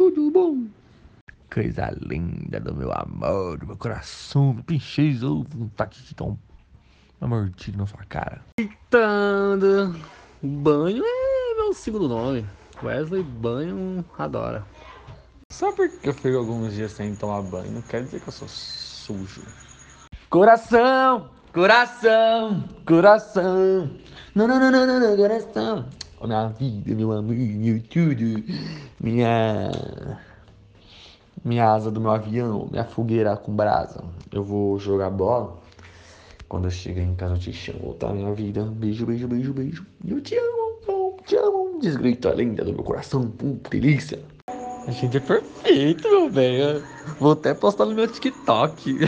tudo bom? Coisa linda do meu amor, do meu coração, do princesa, tá aqui que um, uma mordida na sua cara. Deitando. Banho é meu segundo nome. Wesley Banho adora. Só porque eu fico alguns dias sem tomar banho, não quer dizer que eu sou sujo. Coração, coração, coração. Não, não, não, não, não, não coração. Oh, minha vida, meu amor, meu tudo. Minha. Minha asa do meu avião, minha fogueira com brasa. Eu vou jogar bola. Quando eu chegar em casa, eu te chamo, tá? Minha vida. Beijo, beijo, beijo, beijo. Eu te amo, te amo. Desgrita linda do meu coração. Puta delícia. A gente é perfeito, meu velho. Vou até postar no meu TikTok.